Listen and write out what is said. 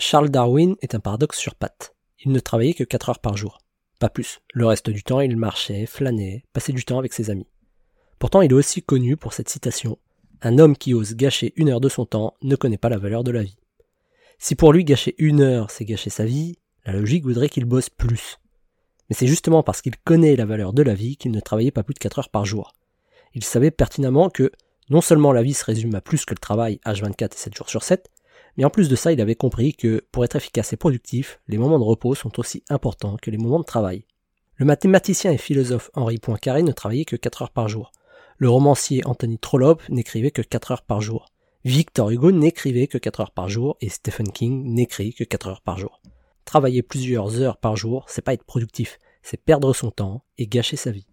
Charles Darwin est un paradoxe sur pattes. Il ne travaillait que 4 heures par jour. Pas plus. Le reste du temps, il marchait, flânait, passait du temps avec ses amis. Pourtant, il est aussi connu pour cette citation Un homme qui ose gâcher une heure de son temps ne connaît pas la valeur de la vie. Si pour lui gâcher une heure, c'est gâcher sa vie, la logique voudrait qu'il bosse plus. Mais c'est justement parce qu'il connaît la valeur de la vie qu'il ne travaillait pas plus de 4 heures par jour. Il savait pertinemment que non seulement la vie se résume à plus que le travail H24 et 7 jours sur 7, mais en plus de ça, il avait compris que pour être efficace et productif, les moments de repos sont aussi importants que les moments de travail. Le mathématicien et philosophe Henri Poincaré ne travaillait que 4 heures par jour. Le romancier Anthony Trollope n'écrivait que 4 heures par jour. Victor Hugo n'écrivait que 4 heures par jour et Stephen King n'écrit que 4 heures par jour. Travailler plusieurs heures par jour, c'est pas être productif, c'est perdre son temps et gâcher sa vie.